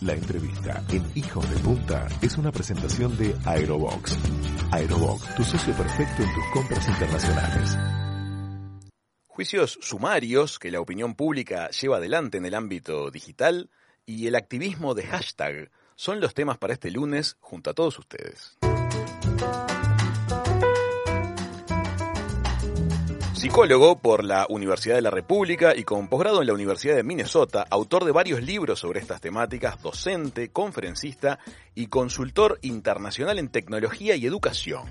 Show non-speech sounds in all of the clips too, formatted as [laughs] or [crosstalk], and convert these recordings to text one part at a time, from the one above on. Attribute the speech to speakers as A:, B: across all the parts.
A: La entrevista en Hijos de Punta es una presentación de Aerobox. Aerobox, tu socio perfecto en tus compras internacionales.
B: Juicios sumarios que la opinión pública lleva adelante en el ámbito digital y el activismo de hashtag son los temas para este lunes junto a todos ustedes. Psicólogo por la Universidad de la República y con posgrado en la Universidad de Minnesota, autor de varios libros sobre estas temáticas, docente, conferencista y consultor internacional en tecnología y educación.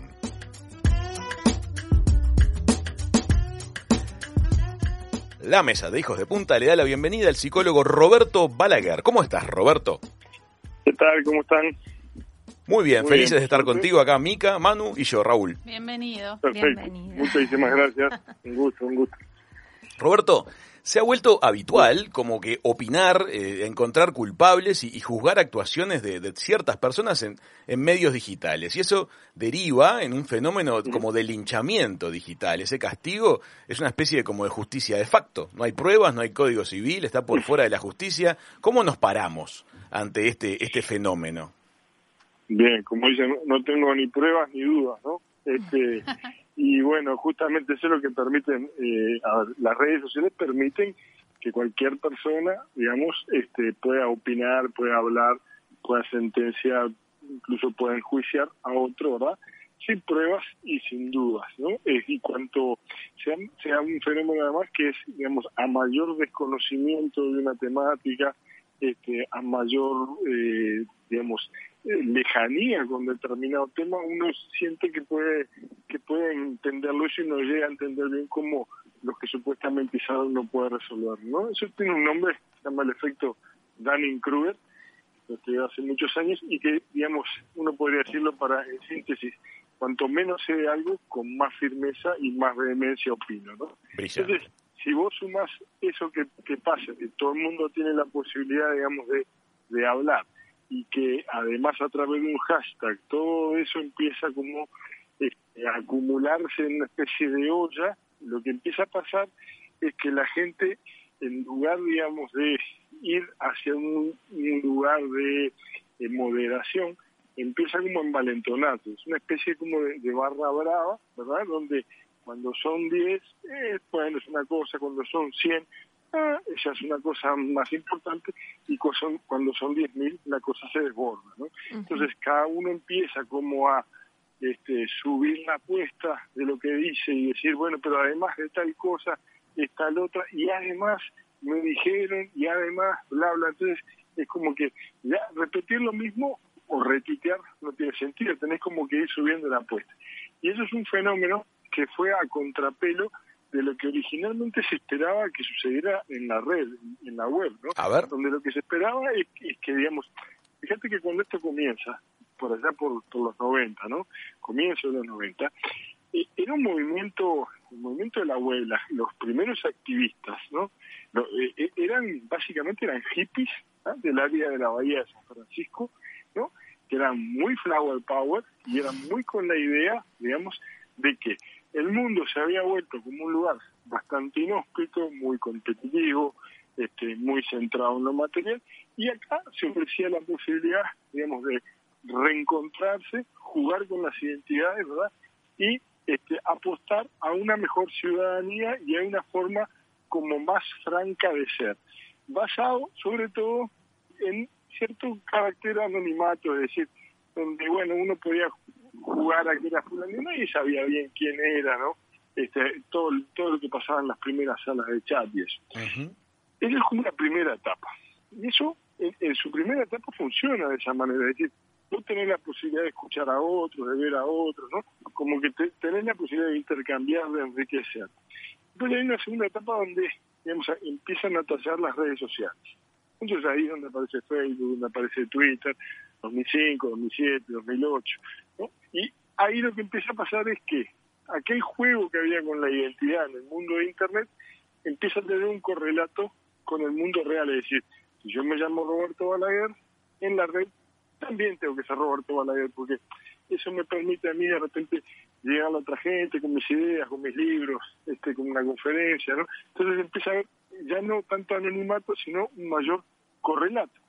B: La mesa de hijos de punta le da la bienvenida al psicólogo Roberto Balaguer. ¿Cómo estás, Roberto?
C: ¿Qué tal? ¿Cómo están?
B: Muy bien,
C: Muy
B: felices
C: bien,
B: de estar contigo acá, Mica, Manu y yo, Raúl.
D: Bienvenido.
C: Perfecto.
D: Bienvenido.
C: Muchísimas gracias. [laughs] Un gusto, un gusto.
B: Roberto, se ha vuelto habitual como que opinar, eh, encontrar culpables y, y juzgar actuaciones de, de ciertas personas en, en medios digitales. Y eso deriva en un fenómeno como de linchamiento digital. Ese castigo es una especie de, como de justicia de facto. No hay pruebas, no hay código civil, está por fuera de la justicia. ¿Cómo nos paramos ante este, este fenómeno?
C: Bien, como dicen, no tengo ni pruebas ni dudas, ¿no? Este, [laughs] y bueno, justamente eso es lo que permiten, eh, a ver, las redes sociales permiten que cualquier persona, digamos, este, pueda opinar, pueda hablar, pueda sentenciar, incluso pueda enjuiciar a otro, ¿verdad? Sin pruebas y sin dudas, ¿no? Eh, y cuanto sea, sea un fenómeno además que es, digamos, a mayor desconocimiento de una temática, este, a mayor, eh, digamos, lejanía con determinado tema, uno siente que puede que puede entenderlo eso y no llega a entender bien cómo los que supuestamente saben no puede resolver, ¿no? Eso tiene un nombre, se llama el efecto Dunning-Kruger, lo que hace muchos años y que, digamos, uno podría decirlo para, en síntesis, cuanto menos sé de algo, con más firmeza y más vehemencia opino, ¿no?
B: Brillante.
C: Entonces, si vos sumás eso que, que pasa, que todo el mundo tiene la posibilidad, digamos, de, de hablar, y que además a través de un hashtag todo eso empieza como este, a acumularse en una especie de olla, lo que empieza a pasar es que la gente, en lugar, digamos, de ir hacia un, un lugar de, de moderación, empieza como a envalentonarse. Es una especie como de, de barra brava, ¿verdad? Donde cuando son 10, eh, bueno, es una cosa, cuando son 100, ah, esa es una cosa más importante, y cuando son 10.000, la cosa se desborda, ¿no? Entonces cada uno empieza como a este, subir la apuesta de lo que dice y decir, bueno, pero además de tal cosa, está la otra, y además me dijeron, y además, bla, bla, entonces es como que ya repetir lo mismo o retuitear no tiene sentido, tenés como que ir subiendo la apuesta. Y eso es un fenómeno que fue a contrapelo de lo que originalmente se esperaba que sucediera en la red, en la web, ¿no?
B: A ver.
C: Donde lo que se esperaba es, que- es que, digamos, fíjate que cuando esto comienza, por allá por, por los 90, ¿no? Comienzo de los 90, eh, era un movimiento, el movimiento de la web, las- los primeros activistas, ¿no? Eh, eh, eran, básicamente eran hippies ¿ah? del área de la Bahía de San Francisco, ¿no? Que eran muy flower power y eran muy con la idea, digamos, de que el mundo se había vuelto como un lugar bastante inhóspito, muy competitivo, este, muy centrado en lo material, y acá se ofrecía la posibilidad, digamos, de reencontrarse, jugar con las identidades, ¿verdad? Y este, apostar a una mejor ciudadanía y a una forma como más franca de ser, basado sobre todo en cierto carácter anonimato, es decir, donde bueno uno podía jugar a que era fulano y nadie sabía bien quién era, ¿no? Este, todo, todo lo que pasaba en las primeras salas de chat y eso. Esa es como una primera etapa. Y eso, en, en su primera etapa, funciona de esa manera. Es decir, tú tenés la posibilidad de escuchar a otros, de ver a otros, ¿no? Como que te- tenés la posibilidad de intercambiar, de enriquecer. Pero hay una segunda etapa donde, digamos, empiezan a tallar las redes sociales. Entonces ahí es donde aparece Facebook, donde aparece Twitter, 2005, 2007, 2008, ¿no? Y ahí lo que empieza a pasar es que aquel juego que había con la identidad en el mundo de Internet empieza a tener un correlato con el mundo real. Es decir, si yo me llamo Roberto Balaguer, en la red también tengo que ser Roberto Balaguer, porque eso me permite a mí de repente llegar a otra gente con mis ideas, con mis libros, este, con una conferencia, ¿no? Entonces empieza a haber ya no tanto anonimato, sino un mayor correlato.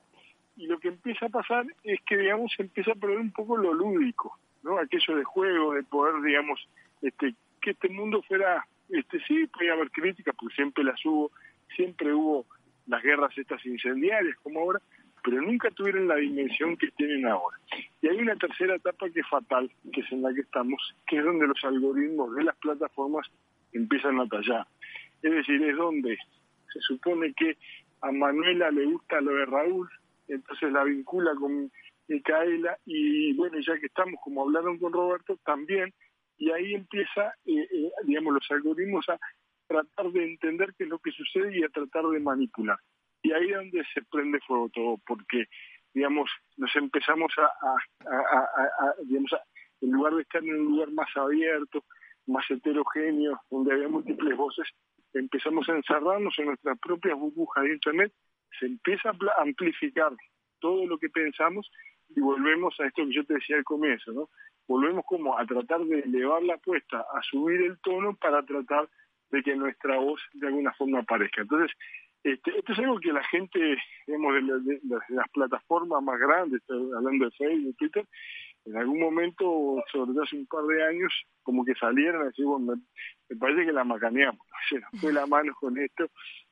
C: Y lo que empieza a pasar es que, digamos, empieza a perder un poco lo lúdico, ¿no? Aquello de juego, de poder, digamos, este, que este mundo fuera, este, sí, podía haber críticas, porque siempre las hubo, siempre hubo las guerras estas incendiarias como ahora, pero nunca tuvieron la dimensión que tienen ahora. Y hay una tercera etapa que es fatal, que es en la que estamos, que es donde los algoritmos de las plataformas empiezan a tallar. Es decir, es donde se supone que a Manuela le gusta lo de Raúl, entonces la vincula con Micaela y bueno, ya que estamos, como hablaron con Roberto, también, y ahí empieza, eh, eh, digamos, los algoritmos a tratar de entender qué es lo que sucede y a tratar de manipular. Y ahí es donde se prende fuego todo, porque, digamos, nos empezamos a, a, digamos, en lugar de estar en un lugar más abierto, más heterogéneo, donde había múltiples voces, empezamos a encerrarnos en nuestras propias burbujas de Internet, se empieza a amplificar todo lo que pensamos y volvemos a esto que yo te decía al comienzo, ¿no? Volvemos como a tratar de elevar la apuesta, a subir el tono para tratar de que nuestra voz de alguna forma aparezca. Entonces, este, esto es algo que la gente, digamos, de, las plataformas más grandes, hablando de Facebook, Twitter, en algún momento, sobre todo hace un par de años, como que salieron a decir, bueno, me, parece que la macaneamos, [laughs] se nos fue la mano con esto,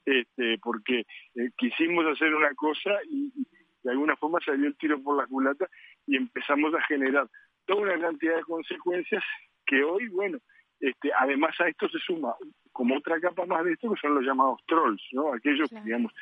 C: este, porque eh, quisimos hacer una cosa y, de alguna forma salió el tiro por la culata y empezamos a generar toda una cantidad de consecuencias que hoy, bueno, este, además a esto se suma como otra capa más de esto que son los llamados trolls, ¿no? Aquellos, digamos,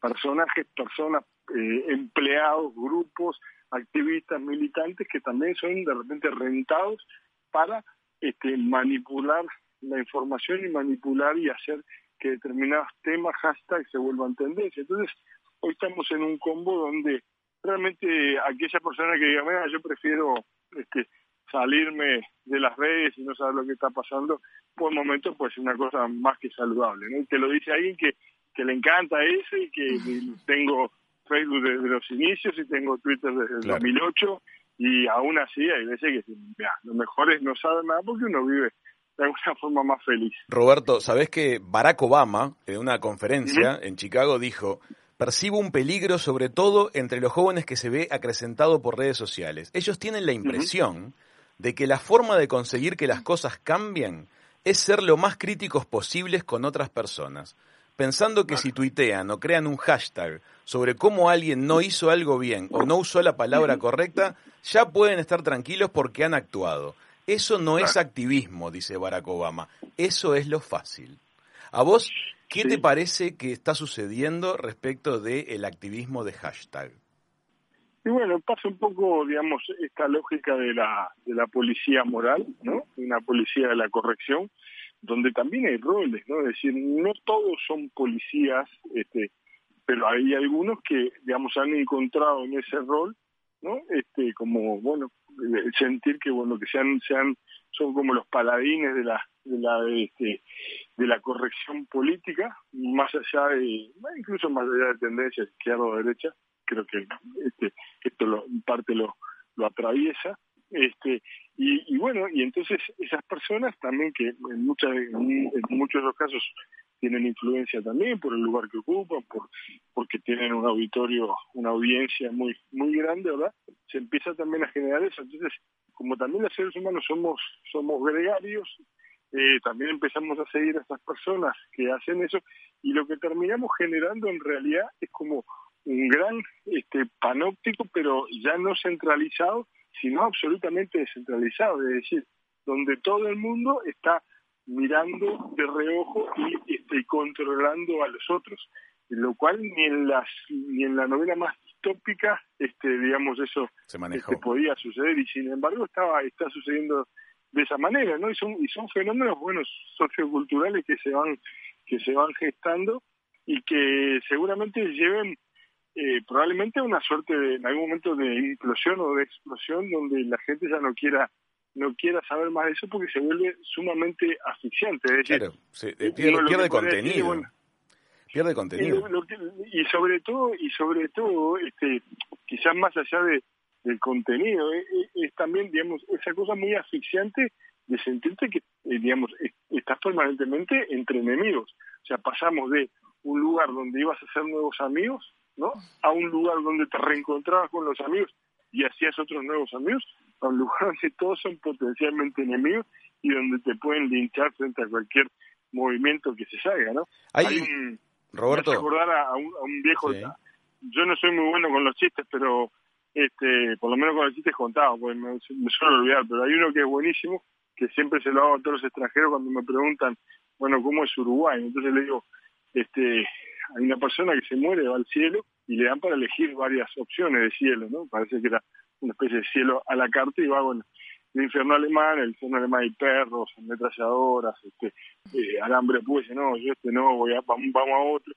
C: personajes, personas, eh, empleados, grupos, activistas, militantes que también son de repente rentados para este, manipular la información y manipular y hacer que determinados temas, hashtags se vuelvan tendencia. Entonces, hoy estamos en un combo donde realmente aquella persona que diga, mira, yo prefiero este, salirme de las redes y no saber lo que está pasando, por momentos pues es una cosa más que saludable. ¿no? Y te lo dice alguien que, que le encanta ese y que tengo Facebook desde los inicios y tengo Twitter desde el 2008 y aún así hay veces que mira, lo mejor es no saber nada porque uno vive de alguna forma más feliz.
B: Roberto, ¿sabés que Barack Obama en una conferencia en Chicago dijo, percibo un peligro sobre todo entre los jóvenes que se ve acrecentado por redes sociales? Ellos tienen la impresión de que la forma de conseguir que las cosas cambien es ser lo más críticos posibles con otras personas, pensando que si tuitean o crean un hashtag sobre cómo alguien no hizo algo bien o no usó la palabra correcta, ya pueden estar tranquilos porque han actuado. Eso no es activismo, dice Barack Obama, eso es lo fácil. ¿A vos qué te parece que está sucediendo respecto del activismo de hashtag?
C: Y bueno, pasa un poco, digamos, esta lógica de la, de la policía moral, ¿no? Una policía de la corrección, donde también hay roles, ¿no? Es decir, no todos son policías, este, pero hay algunos que, digamos, han encontrado en ese rol, ¿no? Este, como, bueno, sentir que, bueno, que sean, sean, son como los paladines de la, de la, este, de la corrección política, más allá de, incluso más allá de tendencias izquierda o derecha, creo que este, esto lo, en parte lo, lo atraviesa. Este, y, y, bueno, y entonces esas personas también que en, muchas, en, muchos de los casos tienen influencia también por el lugar que ocupan, por porque tienen un auditorio, una audiencia muy muy grande, ¿verdad? Se empieza también a generar eso. Entonces, como también los seres humanos somos somos gregarios, eh, también empezamos a seguir a estas personas que hacen eso y lo que terminamos generando en realidad es como un gran este, panóptico, pero ya no centralizado, sino absolutamente descentralizado, es decir, donde todo el mundo está mirando de reojo y este, controlando a los otros, lo cual ni en las ni en la novela más distópica, este, digamos eso
B: Se
C: este, podía suceder y sin embargo estaba está sucediendo de esa manera, ¿no? Y son y son fenómenos buenos socioculturales que se van que se van gestando y que seguramente lleven eh, probablemente una suerte de, en algún momento de implosión o de explosión donde la gente ya no quiera no quiera saber más de eso porque se vuelve sumamente asfixiante. Es decir,
B: claro, eh, pierde, contenido. pierde contenido.
C: y sobre todo, y sobre todo, este, quizás más allá de, del contenido, es, eh, es, también, digamos, esa cosa muy asfixiante de sentirte que, digamos, estás permanentemente entre enemigos. O sea, pasamos de un lugar donde ibas a hacer nuevos amigos ¿no? A un lugar donde te reencontrabas con los amigos y hacías otros nuevos amigos, a un lugar donde todos son potencialmente enemigos y donde te pueden linchar frente a cualquier movimiento que se salga, ¿no?
B: Hay, un, Roberto.
C: recordar a, un, a un viejo. Yo no soy muy bueno con los chistes, pero este, por lo menos con los chistes contados, pues me, me suelo olvidar, pero hay uno que es buenísimo, que siempre se lo hago a todos los extranjeros cuando me preguntan, bueno, ¿cómo es Uruguay? Entonces le digo, este, hay una persona que se muere, va al cielo y le dan para elegir varias opciones de cielo, ¿no? Parece que era una especie de cielo a la carta y va, bueno, el infierno alemán, el infierno alemán hay perros, ametralladoras, este, eh, alambre pues, no, yo este no, voy a, vamos, a otro,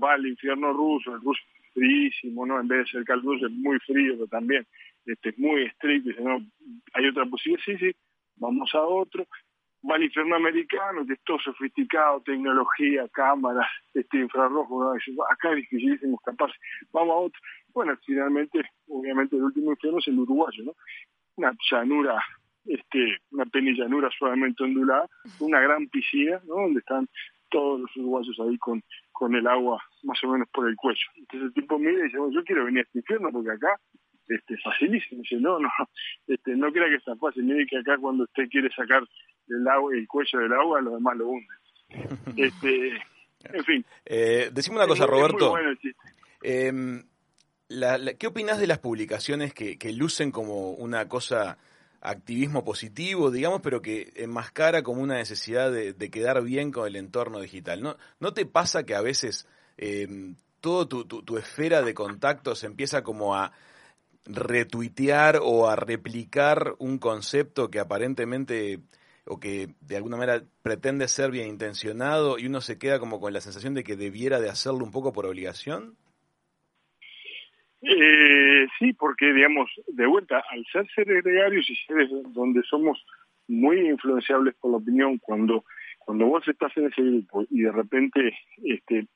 C: va al infierno ruso, el ruso es fríísimo, ¿no? En vez de ser caluroso es muy frío, pero también este, es muy estricto, dice, no, hay otra posibilidad, sí, sí, vamos a otro, va al infierno americano, que es todo sofisticado, tecnología, cámaras, este infrarrojo, acá es dificilísimo capaz, vamos a otro. Bueno, finalmente, obviamente el último infierno es el uruguayo, ¿no? Una llanura este, una penillanura suavemente ondulada, una gran piscina, ¿no? Donde están todos los uruguayos ahí con, con el agua más o menos por el cuello. Entonces el tipo mira y dice, bueno, yo quiero venir a este infierno porque acá este, facilísimo. Dice, no, no, este, no crea que está fácil. Mire que acá cuando usted quiere sacar el agua, el cuello del agua, los demás lo hunden. [laughs] Este, en fin.
B: Eh, decime una cosa, Roberto. Em, ¿Qué opinas de las publicaciones que, que lucen como una cosa activismo positivo, digamos, pero que enmascara como una necesidad de, quedar bien con el entorno digital. ¿No, no te pasa que a veces eh, todo tu, tu, esfera de contactos empieza como a retuitear o a replicar un concepto que aparentemente o que de alguna manera pretende ser bien intencionado y uno se queda como con la sensación de que debiera de hacerlo un poco por obligación?
C: Eh, sí, porque, digamos, de vuelta, al ser seres gregarios y seres donde somos muy influenciables por la opinión, cuando cuando vos estás en ese grupo y de repente, este,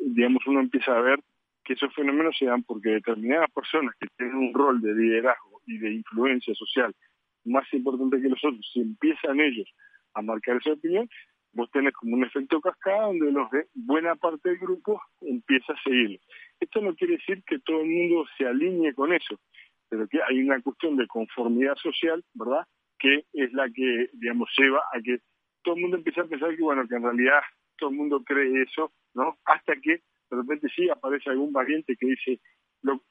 C: digamos, uno empieza a ver que esos fenómenos se dan porque determinadas personas que tienen un rol de liderazgo y de influencia social más importante que los otros, si empiezan ellos a marcar esa opinión, vos tenés como un efecto cascada donde los de buena parte del grupo empieza a seguir. Esto no quiere decir que todo el mundo se alinee con eso, pero que hay una cuestión de conformidad social, ¿verdad? Que es la que, digamos, lleva a que todo el mundo empiece a pensar que, bueno, que en realidad todo el mundo cree eso, ¿no? Hasta que de repente sí aparece algún valiente que dice lo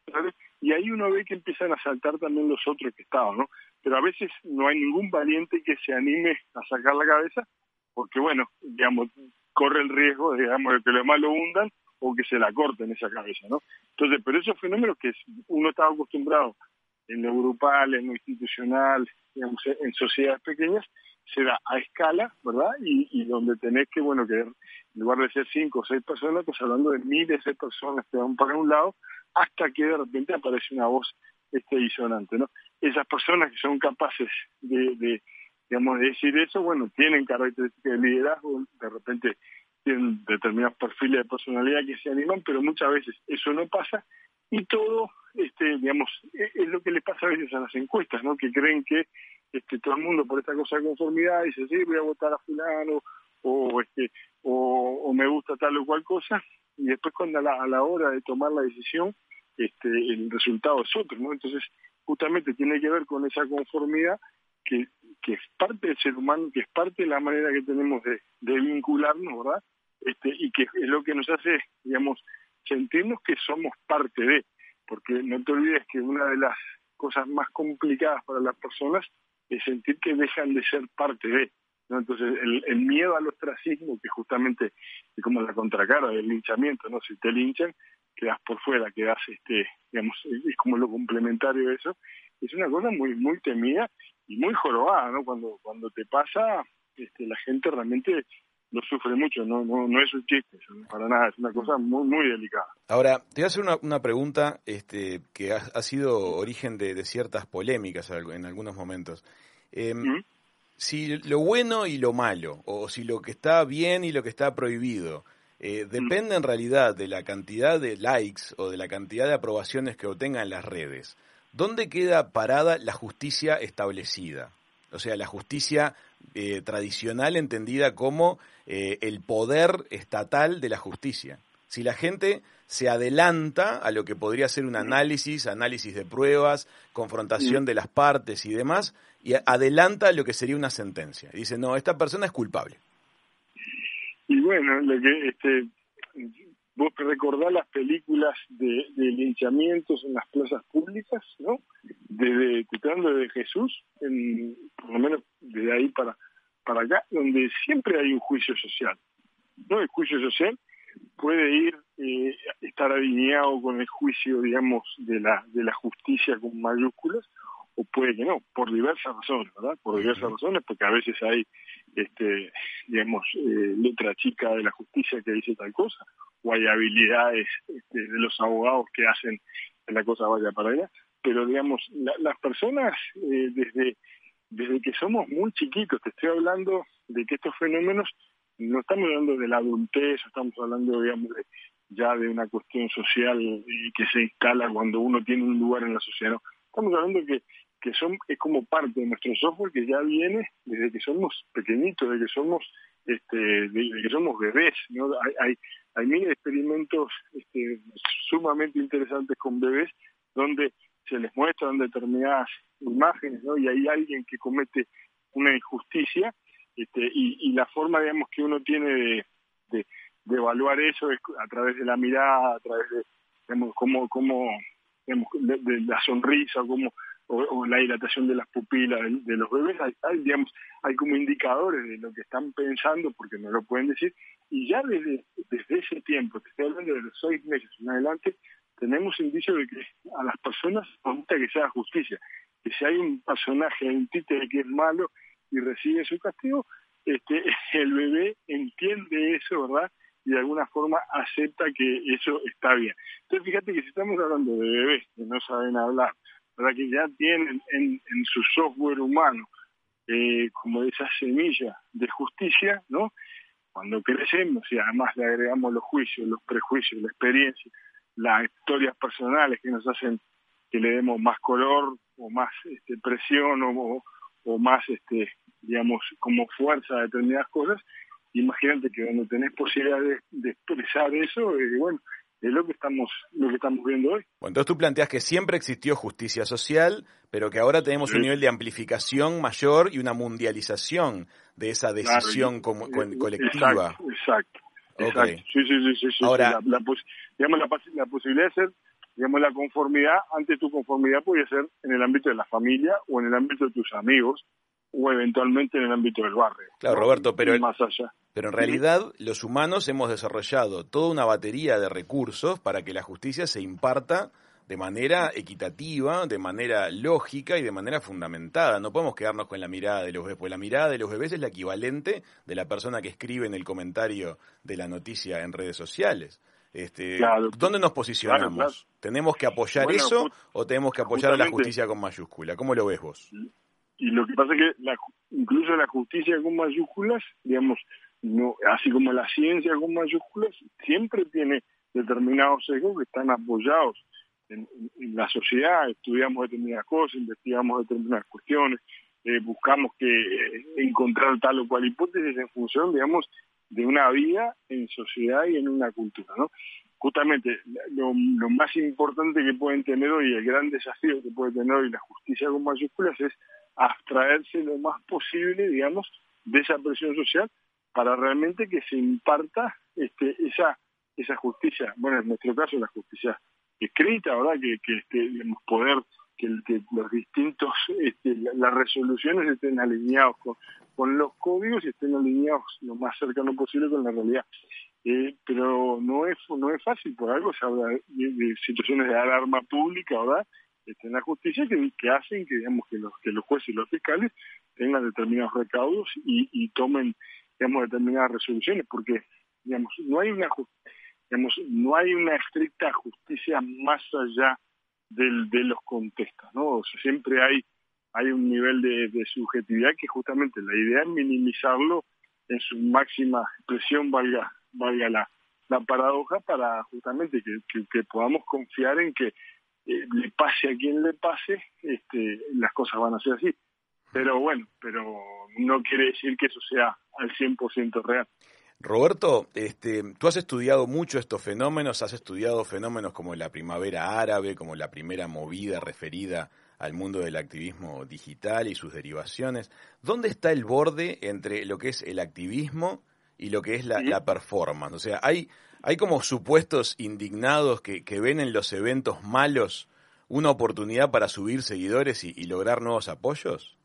C: y ahí uno ve que empiezan a saltar también los otros que estaban, ¿no? Pero a veces no hay ningún valiente que se anime a sacar la cabeza porque bueno, digamos, corre el riesgo, digamos, de que lo demás lo hundan o que se la corten esa cabeza, ¿no? Entonces, pero esos fenómenos que uno estaba acostumbrado en lo grupal, en lo institucional, digamos, en sociedades pequeñas, se da a escala, ¿verdad? Y, donde tenés que, bueno, que en lugar de ser cinco o seis personas, pues hablando de miles de personas que van para un lado, hasta que de repente aparece una voz este disonante, ¿no? Esas personas que son capaces de digamos, decir eso, bueno, tienen características de liderazgo, de repente tienen determinados perfiles de personalidad que se animan, pero muchas veces eso no pasa y todo, este, digamos, e-, es lo que le pasa a veces a las encuestas, ¿no? Que creen que este, todo el mundo por esta cosa de conformidad dice, sí, voy a votar a fulano, o, este, o, me gusta tal o cual cosa, y después cuando a la, a la hora de tomar la decisión, este, el resultado es otro, ¿no? Entonces, justamente tiene que ver con esa conformidad que que es parte del ser humano, que es parte de la manera que tenemos de, vincularnos, ¿verdad? Este, y que es lo que nos hace, digamos, sentirnos que somos parte de, porque no te olvides que una de las cosas más complicadas para las personas es sentir que dejan de ser parte de. ¿no? Entonces, el, miedo al ostracismo, que justamente es como la contracara del linchamiento, ¿no? Si te linchan, quedas por fuera, quedas, este, digamos, es como lo complementario de eso, es una cosa muy, muy temida y muy jorobada, ¿no? Cuando, cuando te pasa, este, la gente realmente lo sufre mucho, no, no, no es un chiste, para nada, es una cosa muy, muy delicada.
B: Ahora, te voy a hacer una, una pregunta este, que ha, sido origen de, ciertas polémicas en algunos momentos. Em, si lo bueno y lo malo, o si lo que está bien y lo que está prohibido, eh, depende en realidad de la cantidad de likes o de la cantidad de aprobaciones que obtengan las redes. ¿Dónde queda parada la justicia establecida? O sea, la justicia eh, tradicional entendida como eh, el poder estatal de la justicia. si la gente se adelanta a lo que podría ser un análisis, análisis de pruebas, confrontación de las partes y demás, y adelanta lo que sería una sentencia. Dice, no, esta persona es culpable.
C: Y bueno, lo que este, vos recordás las películas de, linchamientos en las plazas públicas, ¿no? Desde, tratando de Jesús, en, por lo menos desde ahí para, para acá, donde siempre hay un juicio social. ¿no? El juicio social puede ir, eh, estar alineado con el juicio, digamos, de la, de la justicia con mayúsculas, o puede que no, por diversas razones, ¿verdad? Por diversas razones, porque a veces hay, este, digamos, eh, letra chica de la justicia que dice tal cosa, o hay habilidades este, de los abogados que hacen que la cosa vaya para allá, pero digamos, las personas eh, desde, desde que somos muy chiquitos, te estoy hablando de que estos fenómenos, no estamos hablando de la adultez, estamos hablando, digamos, de, ya de una cuestión social eh, que se instala cuando uno tiene un lugar en la sociedad, ¿no? Estamos hablando que que son es como parte de nuestro software que ya viene desde que somos pequeñitos, desde que somos este, desde que somos bebés, ¿no? Hay, hay, hay mil experimentos este, sumamente interesantes con bebés donde se les muestran determinadas imágenes, ¿no? Y hay alguien que comete una injusticia este, y, la forma, digamos, que uno tiene de, de, de evaluar eso es a través de la mirada, a través de, digamos, cómo, cómo de, de la sonrisa, cómo o, la dilatación de las pupilas de, los bebés, hay, digamos, hay como indicadores de lo que están pensando, porque no lo pueden decir, y ya desde, desde ese tiempo, te estoy hablando de los seis meses en adelante, tenemos indicios de que a las personas gusta que se haga justicia, que si hay un personaje, un títere que es malo y recibe su castigo, este, [laughs] el bebé entiende eso, ¿verdad? y de alguna forma acepta que eso está bien. Entonces fíjate que si estamos hablando de bebés que no saben hablar, para que ya tienen en, su software humano eh, como esa semilla de justicia, ¿no? Cuando crecemos y además le agregamos los juicios, los prejuicios, la experiencia, las historias personales que nos hacen que le demos más color o más este, presión o, más, este, digamos, como fuerza a determinadas cosas, imagínate que cuando tenés posibilidad de, expresar eso, eh, bueno, es lo que estamos lo que estamos viendo hoy.
B: Bueno, entonces tú planteas que siempre existió justicia social, pero que ahora tenemos un nivel de amplificación mayor y una mundialización de esa decisión como, colectiva.
C: Exacto, exacto. Sí, sí, sí, sí. Ahora, la, digamos, la, posibilidad de ser, digamos, la conformidad, antes tu conformidad podía ser en el ámbito de la familia o en el ámbito de tus amigos o eventualmente en el ámbito del barrio.
B: Claro, Roberto, pero, más allá. pero en realidad los humanos hemos desarrollado toda una batería de recursos para que la justicia se imparta de manera equitativa, de manera lógica y de manera fundamentada. No podemos quedarnos con la mirada de los bebés, porque la mirada de los bebés es la equivalente de la persona que escribe en el comentario de la noticia en redes sociales. Este, ¿Dónde nos posicionamos? ¿Tenemos que apoyar eso o tenemos que apoyar a la justicia con mayúscula? ¿Cómo lo ves vos?
C: Y lo que pasa es que la, incluso la justicia con mayúsculas, digamos, no así como la ciencia con mayúsculas, siempre tiene determinados sesgos que están apoyados en, la sociedad, estudiamos determinadas cosas, investigamos determinadas cuestiones, eh, buscamos que eh, encontrar tal o cual hipótesis en función, digamos, de una vida en sociedad y en una cultura. Justamente lo, lo más importante que pueden tener hoy, el gran desafío que puede tener hoy la justicia con mayúsculas es abstraerse lo más posible, digamos, de esa presión social para realmente que se imparta este, esa esa justicia, bueno, en nuestro caso la justicia escrita, ¿verdad? Que, que este, poder, que, que los distintos, este, las resoluciones estén alineados con, con los códigos y estén alineados lo más cercano posible con la realidad. Eh, pero no es no es fácil, por algo se habla de situaciones de alarma pública, ¿verdad? En la justicia que, que hacen que digamos que los que los jueces y los fiscales tengan determinados recaudos y, y tomen digamos determinadas resoluciones porque digamos no hay una digamos no hay una estricta justicia más allá del, de los contextos no o sea, siempre hay hay un nivel de, de subjetividad que justamente la idea es minimizarlo en su máxima expresión valga valga la la paradoja para justamente que, que podamos confiar en que le pase a quien le pase, este, las cosas van a ser así. Pero bueno, pero no quiere decir que eso sea al 100% real.
B: Roberto, este, tú has estudiado mucho estos fenómenos, has estudiado fenómenos como la primavera árabe, como la primera movida referida al mundo del activismo digital y sus derivaciones. ¿Dónde está el borde entre lo que es el activismo y lo que es la, performance? O sea, hay, hay como supuestos indignados que, que, ven en los eventos malos una oportunidad para subir seguidores y, lograr nuevos apoyos.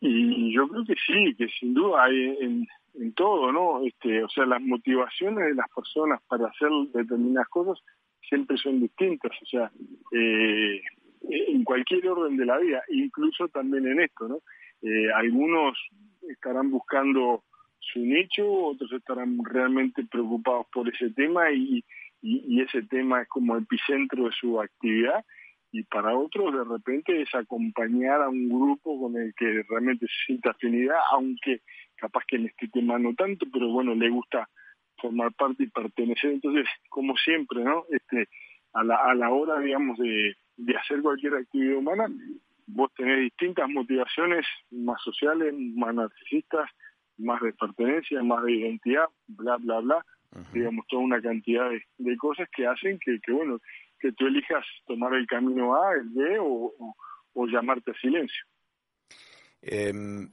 C: Y yo creo que sí, que sin duda hay en, en todo, ¿no? Este, o sea, las motivaciones de las personas para hacer determinadas cosas siempre son distintas, o sea, eh, en cualquier orden de la vida, incluso también en esto, ¿no? Eh, algunos estarán buscando su nicho, otros estarán realmente preocupados por ese tema y, y, ese tema es como epicentro de su actividad y para otros de repente es acompañar a un grupo con el que realmente se siente afinidad, aunque capaz que en este tema no tanto, pero bueno, le gusta formar parte y pertenecer. Entonces, como siempre, ¿no? Este, a la, a la hora, digamos, de, de hacer cualquier actividad humana, vos tenés distintas motivaciones, más sociales, más narcisistas, más de pertenencia, más de identidad, bla, bla, bla, digamos, toda una cantidad de, cosas que hacen que, que, bueno, que tú elijas tomar el camino A, el B o, o, llamarte a silencio.
B: Em,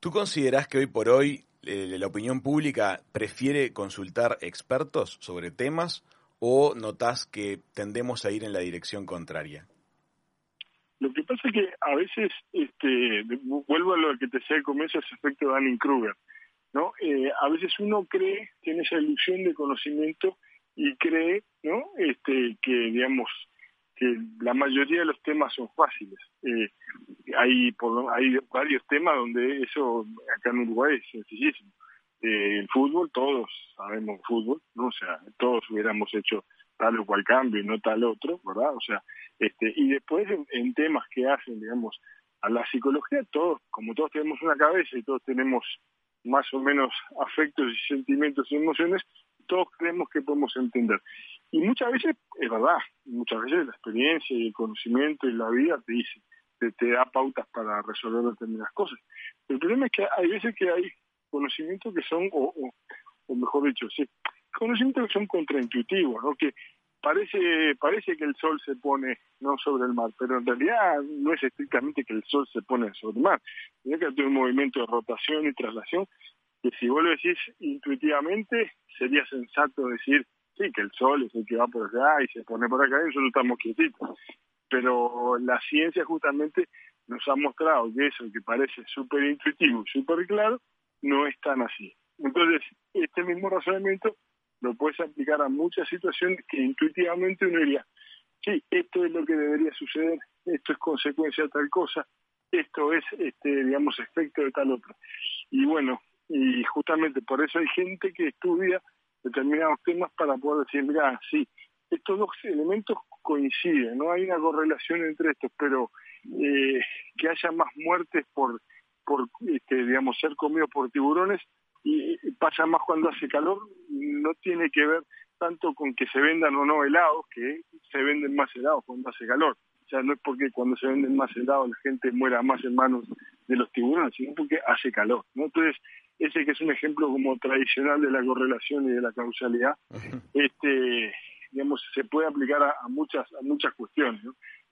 B: ¿Tú consideras que hoy por hoy eh, la opinión pública prefiere consultar expertos sobre temas o notas que tendemos a ir en la dirección contraria?
C: Lo que pasa es que a veces, este, vuelvo a lo que te decía al comienzo, ese efecto de Dunning-Kruger, ¿no? Eh, a veces uno cree, tiene esa ilusión de conocimiento y cree, ¿no? Este, que, digamos, que la mayoría de los temas son fáciles. Eh, hay, por, hay varios temas donde eso acá en Uruguay es sencillísimo. Eh, el fútbol, todos sabemos fútbol, ¿no? O sea, todos hubiéramos hecho tal o cual cambio y no tal otro, ¿verdad? O sea, este, y después en, temas que hacen, digamos, a la psicología, todos, como todos tenemos una cabeza y todos tenemos más o menos afectos y sentimientos y emociones, todos creemos que podemos entender. Y muchas veces, es verdad, muchas veces la experiencia y el conocimiento y la vida te dice, te, da pautas para resolver determinadas cosas. El problema es que hay veces que hay conocimientos que son, o, o, mejor dicho, sí, conocimientos que son contraintuitivos, ¿no? Que parece parece que el sol se pone no sobre el mar, pero en realidad no es estrictamente que el sol se pone sobre el mar, sino que hay un movimiento de rotación y traslación que si vos lo decís intuitivamente sería sensato decir sí que el sol es el que va por allá y se pone por acá y nosotros estamos quietitos pero la ciencia justamente nos ha mostrado que eso que parece súper intuitivo súper claro no es tan así. Entonces, este mismo razonamiento lo puedes aplicar a muchas situaciones que intuitivamente uno diría, sí, esto es lo que debería suceder, esto es consecuencia de tal cosa, esto es, este, digamos, efecto de tal otro. Y bueno, y justamente por eso hay gente que estudia determinados temas para poder decir, mira, sí, estos dos elementos coinciden, no hay una correlación entre estos, pero eh, que haya más muertes por, por este, digamos, ser comidos por tiburones y pasa más cuando hace calor, no tiene que ver tanto con que se vendan o no helados, que se venden más helados cuando hace calor. O sea, no es porque cuando se venden más helados la gente muera más en manos de los tiburones, sino porque hace calor. ¿no? Entonces, ese que es un ejemplo como tradicional de la correlación y de la causalidad, este digamos, se puede aplicar a, muchas a muchas cuestiones.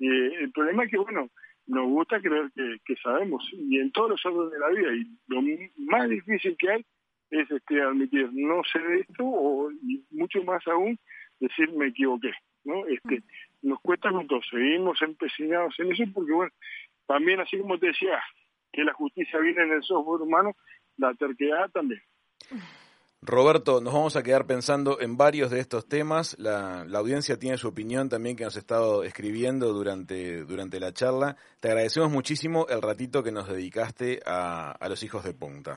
C: Y el problema es que, bueno, nos gusta creer que, sabemos, y en todos los órdenes de la vida, y lo más difícil que hay es este admitir no sé de esto, o y mucho más aún decir me equivoqué. ¿no? Este, nos cuesta mucho, seguimos empecinados en eso, porque, bueno, también así como te decía, que la justicia viene en el software humano, la terquedad también.
B: Roberto, nos vamos a quedar pensando en varios de estos temas. La, la, audiencia tiene su opinión también que nos ha estado escribiendo durante, durante la charla. Te agradecemos muchísimo el ratito que nos dedicaste a, a los hijos de punta.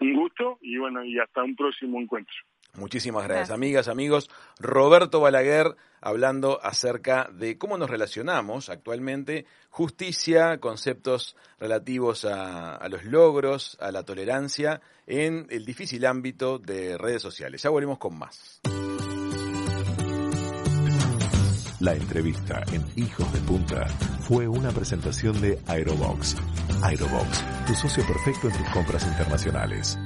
C: Un gusto y bueno, y hasta un próximo encuentro.
B: Muchísimas gracias, amigas, amigos. Roberto Balaguer hablando acerca de cómo nos relacionamos actualmente, justicia, conceptos relativos a, a, los logros, a la tolerancia en el difícil ámbito de redes sociales. Ya volvemos con más.
A: La entrevista en Hijos de Punta fue una presentación de Aerobox. Aerobox, tu socio perfecto en tus compras internacionales.